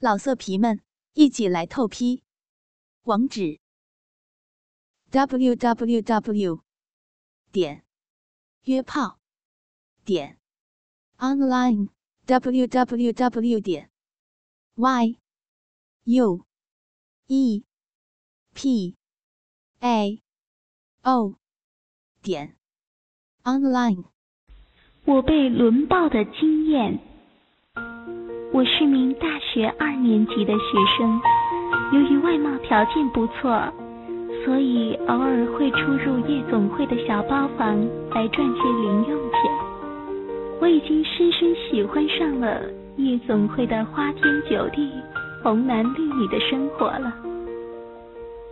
老色皮们，一起来透批！网址：w w w 点约炮点 online w w w 点 y u e p a o 点 online。我被轮暴的经验。我是名大学二年级的学生，由于外貌条件不错，所以偶尔会出入夜总会的小包房来赚些零用钱。我已经深深喜欢上了夜总会的花天酒地、红男绿女的生活了。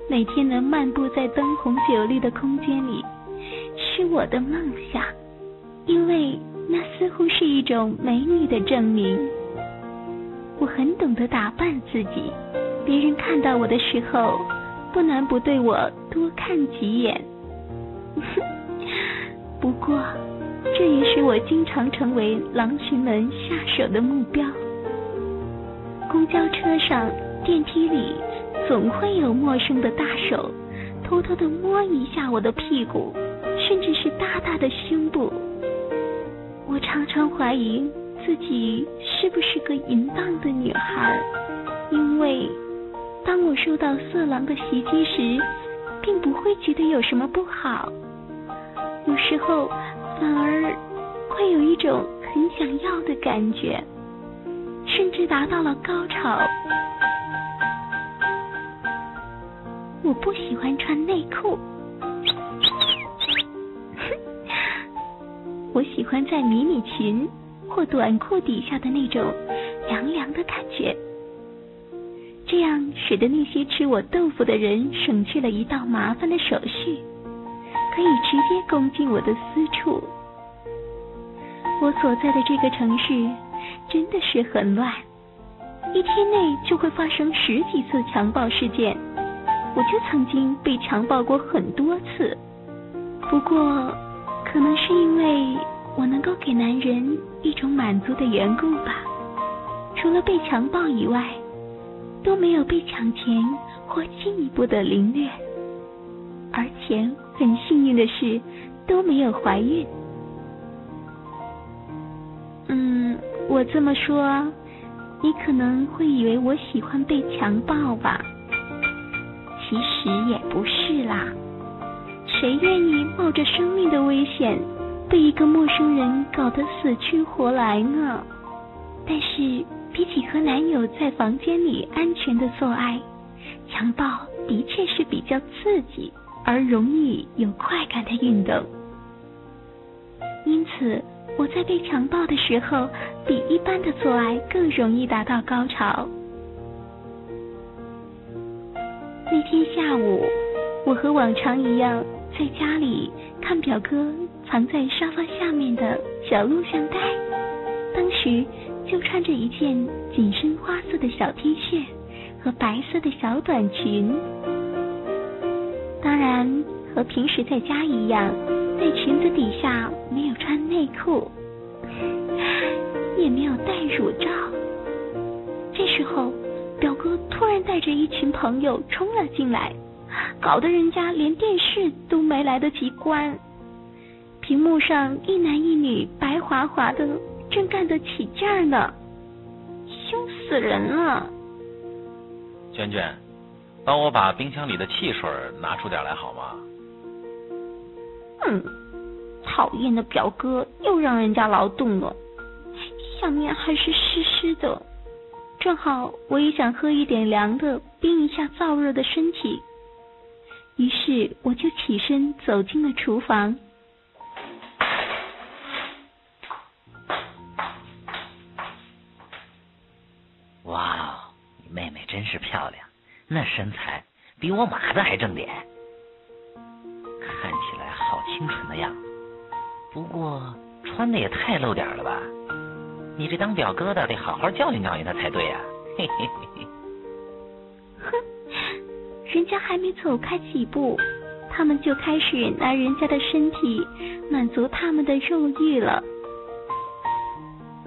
每天能漫步在灯红酒绿的空间里，是我的梦想，因为那似乎是一种美女的证明。我很懂得打扮自己，别人看到我的时候，不难不对我多看几眼。不过，这也是我经常成为狼群们下手的目标。公交车上、电梯里，总会有陌生的大手，偷偷的摸一下我的屁股，甚至是大大的胸部。我常常怀疑。自己是不是个淫荡的女孩？因为当我受到色狼的袭击时，并不会觉得有什么不好，有时候反而会有一种很想要的感觉，甚至达到了高潮。我不喜欢穿内裤，我喜欢在迷你裙。或短裤底下的那种凉凉的感觉，这样使得那些吃我豆腐的人省去了一道麻烦的手续，可以直接攻进我的私处。我所在的这个城市真的是很乱，一天内就会发生十几次强暴事件，我就曾经被强暴过很多次。不过，可能是因为。我能够给男人一种满足的缘故吧，除了被强暴以外，都没有被抢钱或进一步的凌虐，而且很幸运的是都没有怀孕。嗯，我这么说，你可能会以为我喜欢被强暴吧？其实也不是啦，谁愿意冒着生命的危险？被一个陌生人搞得死去活来呢。但是比起和男友在房间里安全的做爱，强暴的确是比较刺激而容易有快感的运动。因此，我在被强暴的时候，比一般的做爱更容易达到高潮。那天下午，我和往常一样在家里看表哥。藏在沙发下面的小录像带，当时就穿着一件紧身花色的小 T 恤和白色的小短裙，当然和平时在家一样，在裙子底下没有穿内裤，也没有戴乳罩。这时候，表哥突然带着一群朋友冲了进来，搞得人家连电视都没来得及关。屏幕上一男一女白滑滑的，正干得起劲儿呢，羞死人了！娟娟，帮我把冰箱里的汽水拿出点来好吗？嗯，讨厌的表哥又让人家劳动了，下面还是湿湿的，正好我也想喝一点凉的，冰一下燥热的身体。于是我就起身走进了厨房。是漂亮，那身材比我马子还正点，看起来好清纯的样。不过穿的也太露点了吧？你这当表哥的得好好教训教训他才对呀！嘿嘿嘿嘿。哼，人家还没走开几步，他们就开始拿人家的身体满足他们的肉欲了。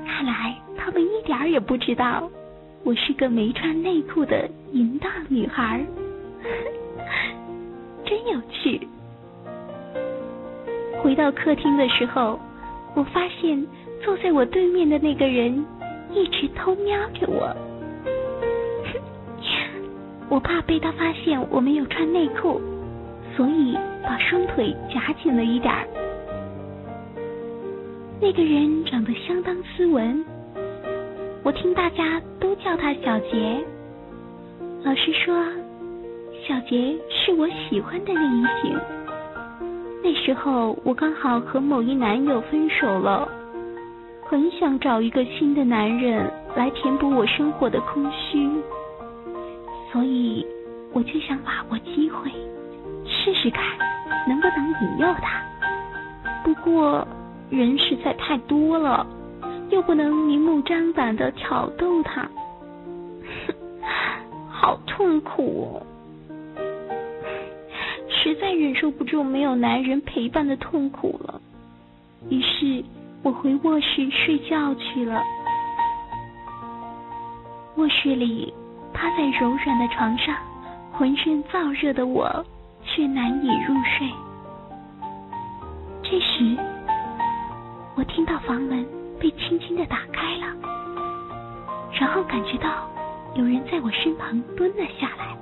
看来他们一点也不知道。我是个没穿内裤的淫荡女孩，真有趣。回到客厅的时候，我发现坐在我对面的那个人一直偷瞄着我。我怕被他发现我没有穿内裤，所以把双腿夹紧了一点儿。那个人长得相当斯文，我听大家都叫他小杰。老实说，小杰是我喜欢的类型。那时候我刚好和某一男友分手了，很想找一个新的男人来填补我生活的空虚，所以我就想把握机会，试试看能不能引诱他。不过。人实在太多了，又不能明目张胆的挑逗他，好痛苦哦！实在忍受不住没有男人陪伴的痛苦了，于是我回卧室睡觉去了。卧室里，趴在柔软的床上，浑身燥热的我却难以入睡。这时。我听到房门被轻轻的打开了，然后感觉到有人在我身旁蹲了下来，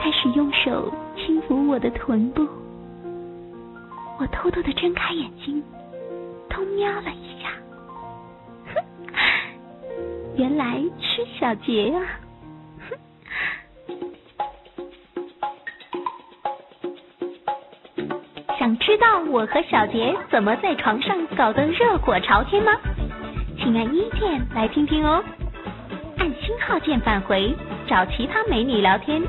开始用手轻抚我的臀部。我偷偷的睁开眼睛，偷瞄了一下，原来是小杰啊！道我和小杰怎么在床上搞得热火朝天吗？请按一键来听听哦。按星号键返回，找其他美女聊天。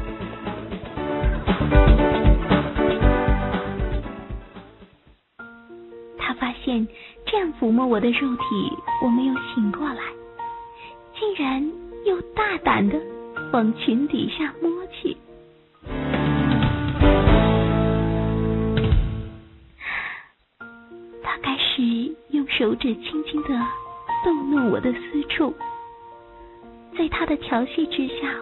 他发现这样抚摸我的肉体，我没有醒过来，竟然又大胆的往裙底下摸去。他开始用手指轻轻的逗弄我的私处，在他的调戏之下，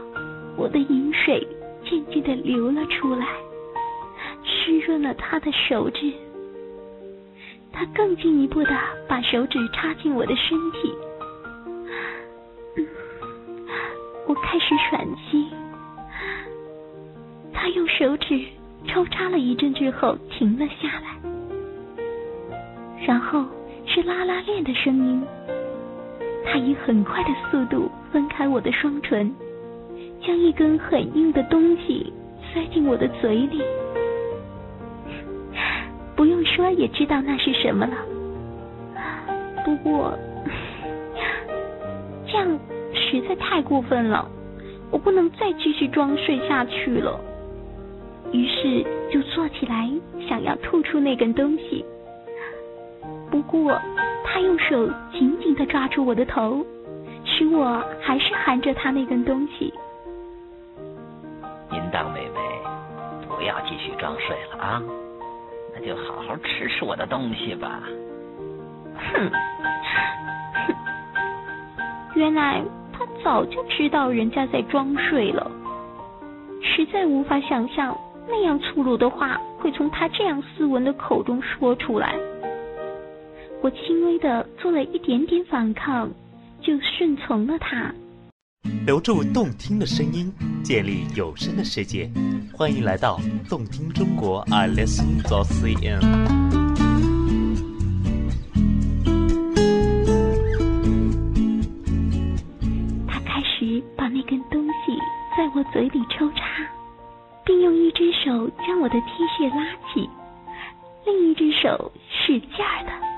我的饮水渐渐的流了出来，湿润了他的手指。他更进一步的把手指插进我的身体，我开始喘息。他用手指抽插了一阵之后停了下来，然后。是拉拉链的声音，他以很快的速度分开我的双唇，将一根很硬的东西塞进我的嘴里。不用说也知道那是什么了。不过这样实在太过分了，我不能再继续装睡下去了。于是就坐起来，想要吐出那根东西。不过，他用手紧紧的抓住我的头，使我还是含着他那根东西。淫荡妹妹，不要继续装睡了啊，那就好好吃吃我的东西吧。哼，哼，原来他早就知道人家在装睡了，实在无法想象那样粗鲁的话会从他这样斯文的口中说出来。我轻微的做了一点点反抗，就顺从了他。留住动听的声音，建立有声的世界。欢迎来到动听中国，I listen to CN。他开始把那根东西在我嘴里抽插，并用一只手将我的 T 恤拉起，另一只手使劲儿的。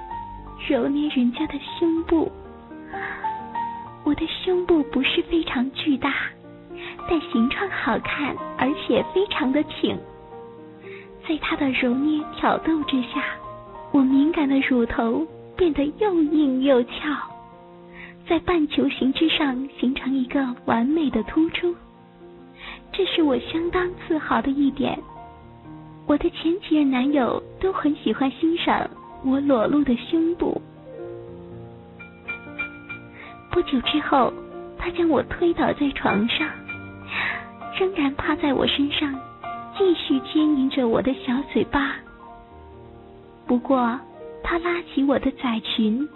揉捏人家的胸部，我的胸部不是非常巨大，但形状好看，而且非常的挺。在他的揉捏挑逗之下，我敏感的乳头变得又硬又翘，在半球形之上形成一个完美的突出，这是我相当自豪的一点。我的前几任男友都很喜欢欣赏。我裸露的胸部。不久之后，他将我推倒在床上，仍然趴在我身上，继续牵引着我的小嘴巴。不过，他拉起我的窄裙，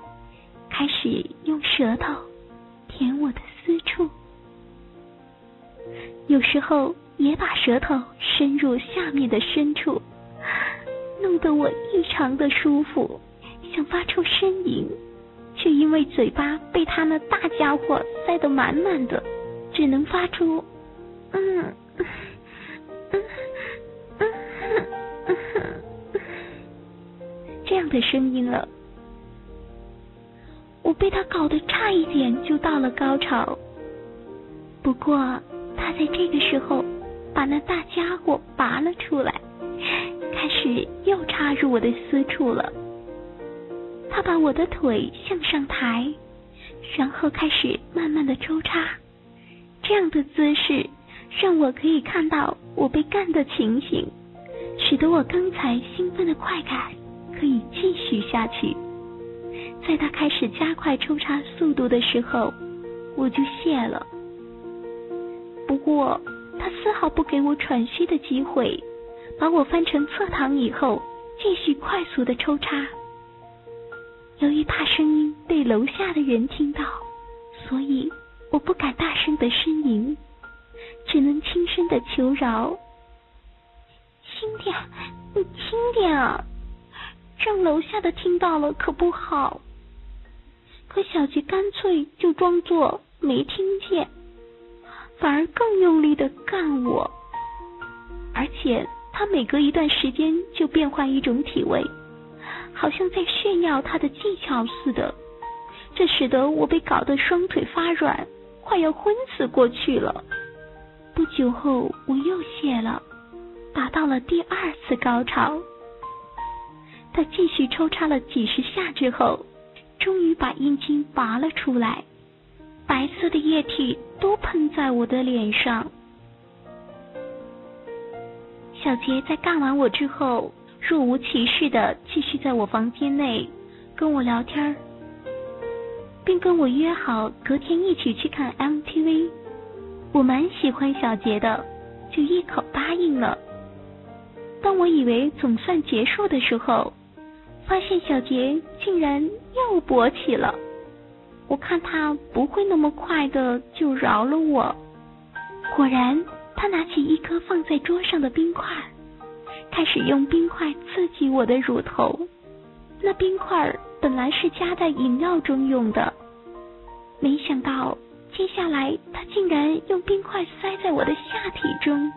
开始用舌头舔我的私处，有时候也把舌头伸入下面的深处，弄得我异常的舒服，想发出呻吟。却因为嘴巴被他那大家伙塞得满满的，只能发出“嗯嗯嗯嗯嗯”这样的声音了。我被他搞得差一点就到了高潮，不过他在这个时候把那大家伙拔了出来，开始又插入我的私处了。他把我的腿向上抬，然后开始慢慢的抽插。这样的姿势让我可以看到我被干的情形，使得我刚才兴奋的快感可以继续下去。在他开始加快抽插速度的时候，我就泄了。不过他丝毫不给我喘息的机会，把我翻成侧躺以后，继续快速的抽插。由于怕声音被楼下的人听到，所以我不敢大声的呻吟，只能轻声的求饶：“轻点，你轻点啊！让楼下的听到了可不好。”可小杰干脆就装作没听见，反而更用力的干我，而且他每隔一段时间就变换一种体位。好像在炫耀他的技巧似的，这使得我被搞得双腿发软，快要昏死过去了。不久后，我又泄了，达到了第二次高潮。他继续抽插了几十下之后，终于把阴茎拔了出来，白色的液体都喷在我的脸上。小杰在干完我之后。若无其事的继续在我房间内跟我聊天并跟我约好隔天一起去看 MTV。我蛮喜欢小杰的，就一口答应了。当我以为总算结束的时候，发现小杰竟然又勃起了。我看他不会那么快的就饶了我。果然，他拿起一颗放在桌上的冰块。开始用冰块刺激我的乳头，那冰块本来是加在饮料中用的，没想到接下来他竟然用冰块塞在我的下体中，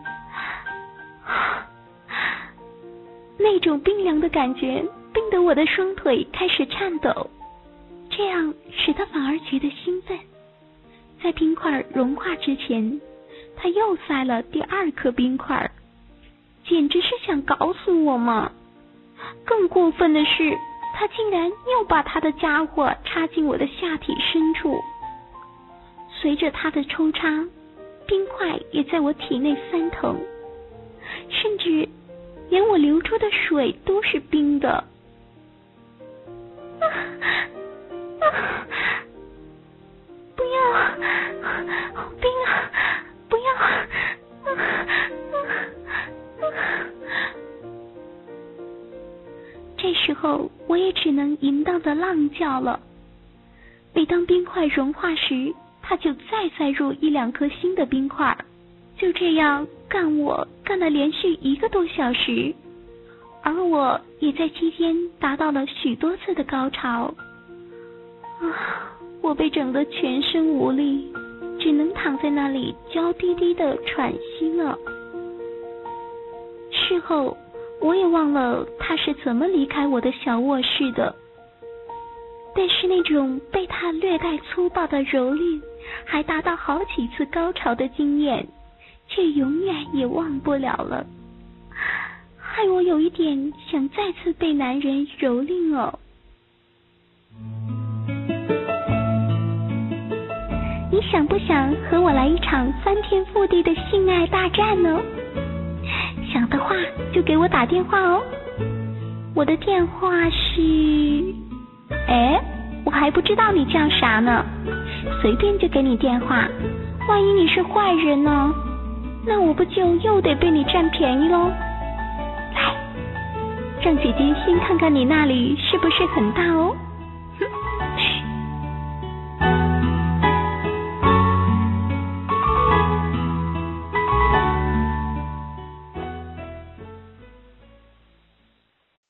那种冰凉的感觉冰得我的双腿开始颤抖，这样使他反而觉得兴奋。在冰块融化之前，他又塞了第二颗冰块。简直是想搞死我嘛！更过分的是，他竟然又把他的家伙插进我的下体深处。随着他的抽插，冰块也在我体内翻腾，甚至连我流出的水都是冰的。啊啊！不要，好冰啊！不要！啊啊啊！这时候，我也只能淫荡的浪叫了。每当冰块融化时，他就再塞入一两颗新的冰块，就这样干我干了连续一个多小时，而我也在期间达到了许多次的高潮。啊，我被整得全身无力，只能躺在那里娇滴滴的喘息了。事后，我也忘了他是怎么离开我的小卧室的。但是那种被他略带粗暴的蹂躏，还达到好几次高潮的经验，却永远也忘不了了，害我有一点想再次被男人蹂躏哦。想不想和我来一场翻天覆地的性爱大战呢？想的话就给我打电话哦，我的电话是……哎，我还不知道你叫啥呢，随便就给你电话，万一你是坏人呢？那我不就又得被你占便宜喽？来，让姐姐先看看你那里是不是很大哦。